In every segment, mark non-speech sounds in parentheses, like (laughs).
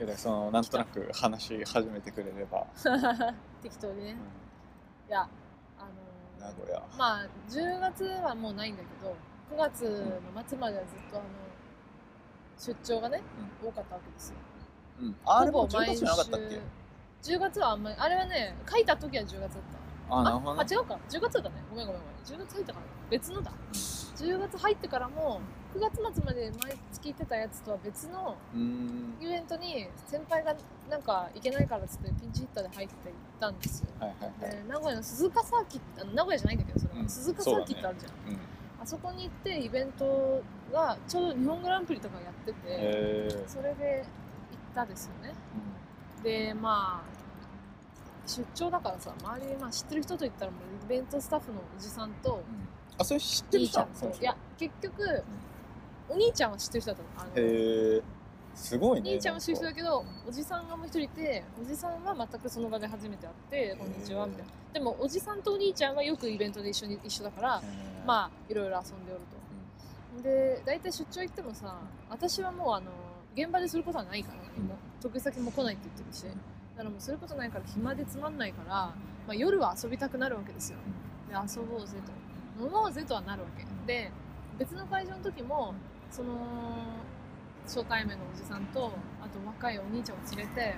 いやそのなんとなく話し始めてくれれば、(laughs) 適当にね。うん。いやあの名古屋。まあ10月はもうないんだけど9月の末まではずっとあの出張がね、多かったわけですよ。うん。ああれも10ほぼ毎月じゃなかったっけ？10月はあんまりあれはね書いた時は10月だった。あなるほどね。あ違うか。10月だね。ごめんごめんごめん。10月入ったから。別のだ10月入ってからも9月末まで毎月行ってたやつとは別のうん。イベントに先輩がなんか行けないからっつってピンチヒッターで入って行ったんですよ。はいはいはい、で名古屋の鈴鹿サーキットあの名古屋じゃないんだけどそれは、うん。鈴鹿サーキットあるじゃん、うん。あそこに行ってイベントがちょうど日本グランプリとかやってて、それで行ったですよね。でまあ出張だからさ周りにまあ知ってる人と言ったらもうイベントスタッフのおじさんとあそれ知ってる人？といや結局、お兄ちゃんは知ってる人だったのあのへえすごいね兄ちゃんは知ってる人だけどおじさんがもう一人いておじさんは全くその場で初めて会って「こんにちは」みたいな。でもおじさんとお兄ちゃんはよくイベントで一緒に一緒だからまあいろいろ遊んでおると。で大体出張行ってもさ私はもうあの現場ですることはないから、うん。もう得意先も来ないって言ってるしだからもうすることないから暇でつまんないから、まあ、夜は遊びたくなるわけですよ。で遊ぼうぜと飲もうぜとはなるわけ。で別の会場の時もその初対面のおじさんとあと若いお兄ちゃんを連れて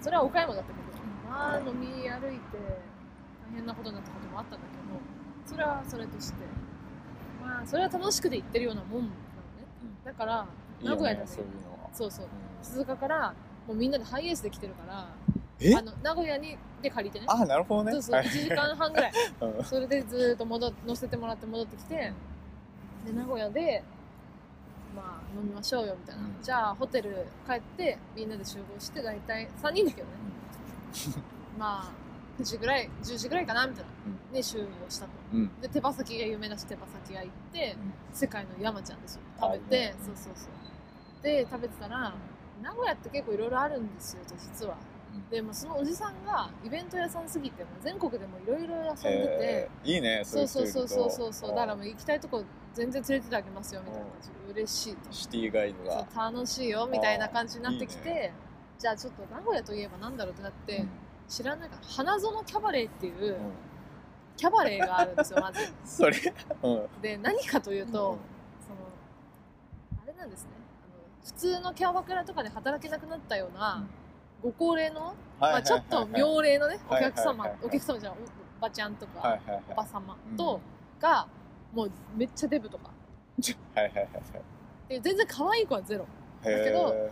それは岡山だったけどまあ飲み歩いて大変なことになったこともあったんだけどそれはそれとしてまあそれは楽しくて行ってるようなもんなのね。だから名古屋でもね。そうそう鈴鹿からもうみんなでハイエースで来てるからえ？あの名古屋にで借りてね。あなるほどね。そうそうはい。1時間半ぐらい。(laughs) うん。それでずーっと戻っ乗せてもらって戻ってきてで名古屋でまあ飲みましょうよみたいな、うん。じゃあホテル帰ってみんなで集合して大体3人だけどね。(laughs) まあ9時ぐらい10時ぐらいかなみたいな、で集合したと。うん。で手羽先が有名だし手羽先屋行って、うん。世界の山ちゃんですよあ食べて、いいね。そうそうそう。で食べてたら名古屋って結構いろいろあるんですよと実は。うんでもそのおじさんがイベント屋さんすぎて全国でもいろいろ遊んでて、えー。いいねそうそうそうそうそういそうだからもう行きたいとこ全然連れてってあげますよみたいな感じで嬉しいとシティガイドが。楽しいよみたいな感じになってきてね。じゃあちょっと名古屋といえばなんだろうってなって、うん。知らないから花園キャバレーっていううん。キャバレーがあるんですよまず。(laughs) それ？うん。で何かというと、そのあれなんですね。あの普通のキャバクラとかで働けなくなったような、ご高齢の、まあ、ちょっと妙齢のねおはい客様、はいはいはい。お客様じゃん。おおばちゃんとか、はいはいはい。おば様うん。と、がもうめっちゃデブとか。はいはいはいで全然可愛い子はゼロ。はいだけどへ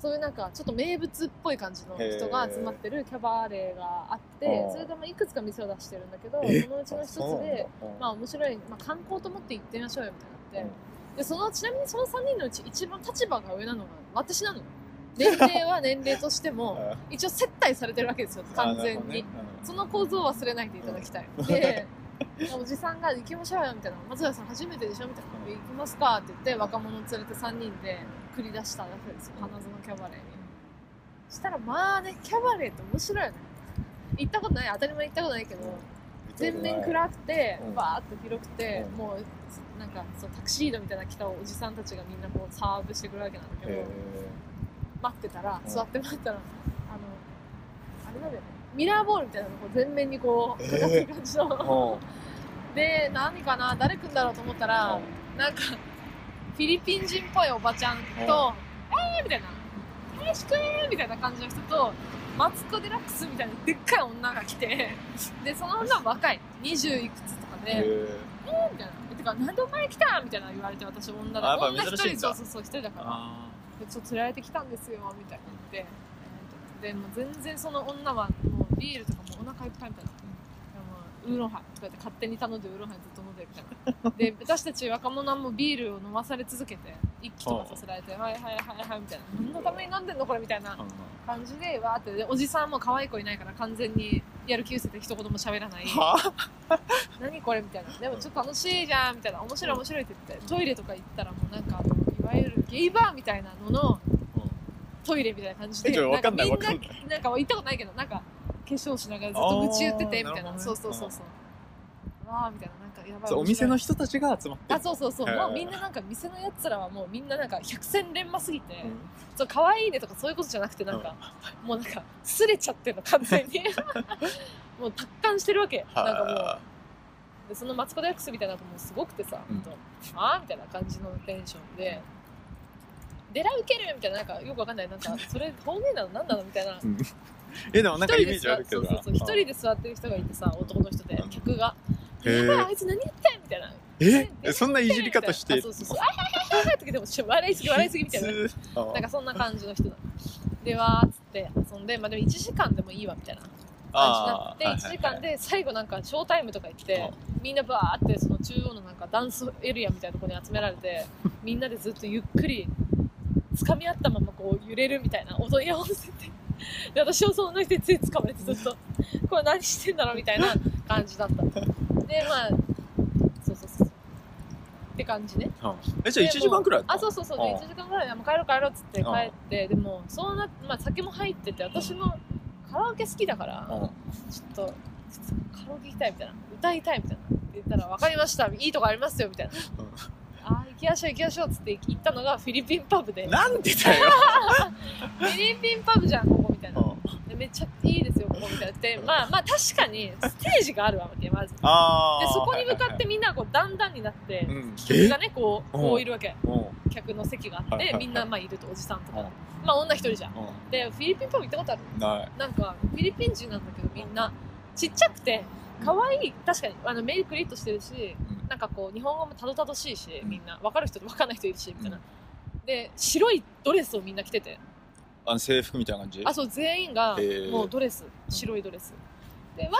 そういうなんかちょっと名物っぽい感じの人が集まってるキャバレーがあってそれでまあいくつか店を出してるんだけどえ？そのうちの一つでうんまあ面白い、まあ、観光と思って行ってみましょうよみたいになって、でそのちなみにその3人のうち一番立場が上なのが私なのよ年齢は年齢としても (laughs) うん。一応接待されてるわけですよ完全に、ね。その構造を忘れないでいただきたい、(laughs) でおじさんが行きましょうよみたいな松浦さん初めてでしょ？みたいな行きますかって言って若者を連れて3人で繰り出したわけですよ。花園キャバレーに。したらまあねキャバレーって面白いよね。行ったことない当たり前行ったことないけど、うん。全面暗くて、うん。バーっと広くて、うん。もうなんかそうタクシードみたいなの来たおじさんたちがみんなこうサーブしてくるわけなんだけど、へ待ってたらうん座って待ったら、あのあれなんだよねミラーボールみたいなのこう全面にこうえーかかってる感じの、(laughs) で何かな誰来んだろうと思ったら、なんかフィリピン人っぽいおばちゃんと「えー!」みたいな「よろしくー!」みたいな感じの人とマツコ・デラックスみたいなでっかい女が来て (laughs) でその女は若い20いくつとかで。へーみたいな。てか、なんでお前来たみたいな言われて、私女だ。あやっぱ女一人、そうそうそう、一人だから。ちょっと連れられてきたんですよ、みたいな言って。で、もう全然その女は、もうビールとかもうお腹いっぱいみたいな。ウーロンハイとか言って勝手に頼んでウーロンハイずっと飲んでるみたいな。で、(laughs) 私たち若者はもうビールを飲まされ続けて、一気とかさせられて、はいはいはいはいみたいな。何のために飲んでんのこれみたいな感じで、わーって。で、おじさんも可愛い子いないから完全にやる気失せて一言も喋らない。は何これみたいなでもちょっと楽しいじゃんみたいな面白い面白いって言ってトイレとか行ったらもうなんかあのいわゆるゲイバーみたいなののトイレみたいな感じで。えちょわかんないみんなわかんない。なんか行ったことないけどなんか化粧しながらずっと愚痴言っててみたいな。そうそうそうそう。わあみたいななんかやばいお店の人たちが集まって。あそうそうそう。もうみんななんか店のやつらはもうみんななんか百戦錬磨すぎて、うん。そう可愛いねとかそういうことじゃなくてなんか、もうなんかすれちゃってるの完全に。(laughs) もう達観してるわけなんかもうはでそのマツコ・デラックスみたいなのもすごくてさ、うん。ああみたいな感じのテンションで「デラウケる!」みたいななんかよくわかんない。なんかそれ方言なの？何なの？みたいな。うん。えでもなんかイメージあるけどそうそうそう。一人で座ってる人がいてさ男の人でうん。客が「へーやばいあいつ何言ってん!」みたいな。ええそんないじり方して。あそうそうそう「あはいはいはい」とかでも笑いすぎ笑いすぎみたいななんかそんな感じの人だでわーっつって遊んでまあでも1時間でもいいわみたいな感じになってあー1時間で最後なんかショータイムとか行ってみんなバーってその中央のなんかダンスエリアみたいなところに集められてみんなでずっとゆっくり掴み合ったままこう揺れるみたいな踊り合わせて。で私もその人につい掴まれてずっと (laughs) これ何してんだろうみたいな感じだった。でまあそうそうそうって感じね。うんえじゃあ1時間くらいあそうそうそう。でうん1時間ぐらいでもう帰ろう帰ろうっつって帰ってでもそうなまあ酒も入ってて私もカラオケ好きだからうん。ちょっとカラオケ行きたいみたいな歌いたいみたいな言ったら分かりました。いいとこありますよみたいなきましょう行きましょうっつって行ったのがフィリピンパブで。なんでだよ。(laughs) フィリピンパブじゃんここみたいな。めっちゃいいですよここみたいな。ってまあまあ確かにステージがあるわけまず。でそこに向かってみんなこうだんだんになってうん。客がねこううんこういるわけ。うん。客の席があってみんなまあいるとおじさんとか。うんまあ女一人じゃん。うでフィリピンパブ行ったことあるんない。なんかフィリピン人なんだけどみんな。ちっちゃくて可愛い確かにあのメイクリッとしてるしうんなんかこう日本語もたどたどしいしうん。みんな。分かる人と分かんない人いるしみたいな、うん。で白いドレスをみんな着てて。あの制服みたいな感じ？あそう全員がもうドレス。白いドレス。でわ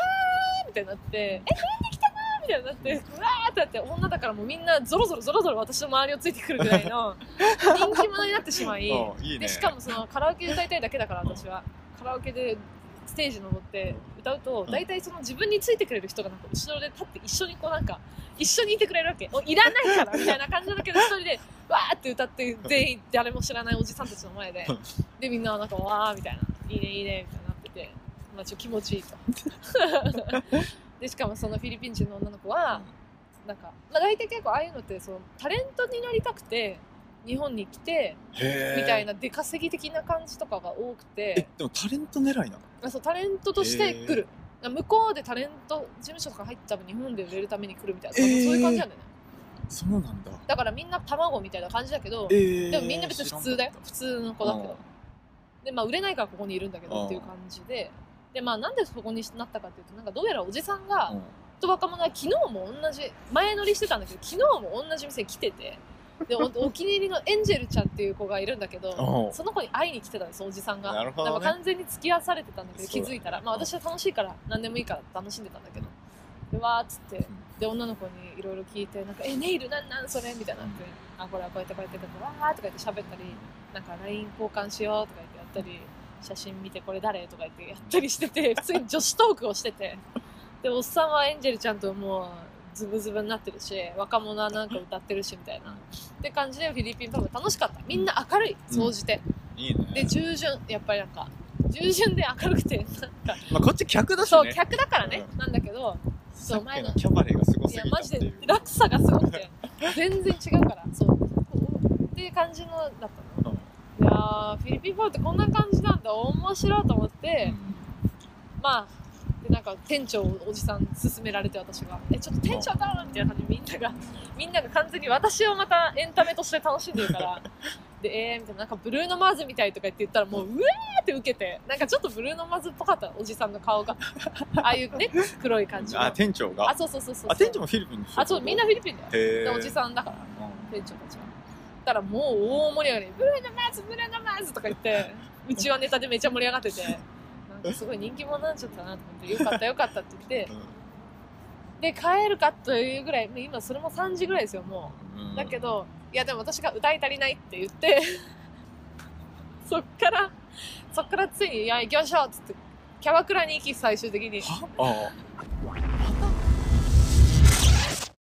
ーみたいになって「えなんで来たの?」みたいになって。うわーってなって女だからもうみんなゾロゾロゾロゾロ私の周りをついてくるぐらいの (laughs) 人気者になってしまい。(laughs) うんいいね。でしかもそのカラオケで歌いたいだけだから私は。カラオケでステージ登って歌うとうん。大体その自分についてくれる人がなんか後ろで立って一緒にこうなんか一緒にいてくれるわけ。おいらないから (laughs) みたいな感じだけど一人でわーって歌って全員誰も知らないおじさんたちの前で。でみんななんかわーみたいな。いいねいいねみたいになってて、まあ、ちょっと気持ちいいと。(laughs) でしかもそのフィリピン人の女の子はなんか、まあ、大体結構ああいうのってそのタレントになりたくて日本に来てみたいな出稼ぎ的な感じとかが多くえてでもタレント狙いなの？あそうタレントとして来る。向こうでタレント事務所とか入って多分日本で売れるために来るみたいな、そういう感じなんだよね。そうなんだ。だからみんな卵みたいな感じだけどえーでもみんな別に普通だよ。普通の子だけうんどでまあ売れないからここにいるんだけどっていう感じで。でまあなんでそこになったかっていうとなんかどうやらおじさんがうん。と若者は昨日も同じ前乗りしてたんだけど昨日も同じ店に来ててでおお気に入りのエンジェルちゃんっていう子がいるんだけどその子に会いに来てたんですおじさんが。なるほどね。だから完全に付き合わされてたんだけど気づいたら、まあ、私は楽しいから何でもいいから楽しんでたんだけど。でわーっつって。で女の子にいろいろ聞いてなんかえネイルなんなんそれみたいに。なってあこれはこうやってこうやってとかわーとか言って喋ったりなんか LINE 交換しようとか言ってやったり写真見てこれ誰とか言ってやったりしてて (laughs) 普通に女子トークをしてて。でおっさんはエンジェルちゃんともうズブズブになってるし若者はなんか歌ってるしみたいなって感じでフィリピンパブ楽しかった。みんな明るい総じて、いいね。で従順やっぱりなんか従順で明るくてなんか。まあこっち客だしそうね客だからね、うん。なんだけどそう前のの。キャバレーがすごいすぎたやマジで落差がすごくて。全然違うからそう。っていう感じのだったの。いやーフィリピンパブってこんな感じなんだ。面白いと思って、まあでなんか店長をおじさんに勧められて私が「えちょっと店長だ!」みたいな感じでみんなが (laughs) みんなが完全に私をまたエンタメとして楽しんでるから。(laughs) でえーみたいななんかブルーノ・マーズみたいとか言って言ったらもううえーって受けて。なんかちょっとブルーノ・マーズっぽかったおじさんの顔が。(laughs) ああいうね黒い感じの。あ店長が？あそうそうそうそう。あ店長もフィリピンあそうみんなフィリピンだよ。へでおじさんだから。店長たちは。だからもう大盛り上がり。ブルーノ・マーズブルーノ・マーズとか言ってうちはネタでめっちゃ盛り上がっててなん。かすごい人気者になっちゃったなと思ってよかったよかったって言ってで帰るかというぐらい今それも3時ぐらいですよもう。ん。うだけどいやでも私が歌い足りないって言って (laughs) そっからそっからついに「いや行きましょう」っつってキャバクラに行き最終的に。は？あ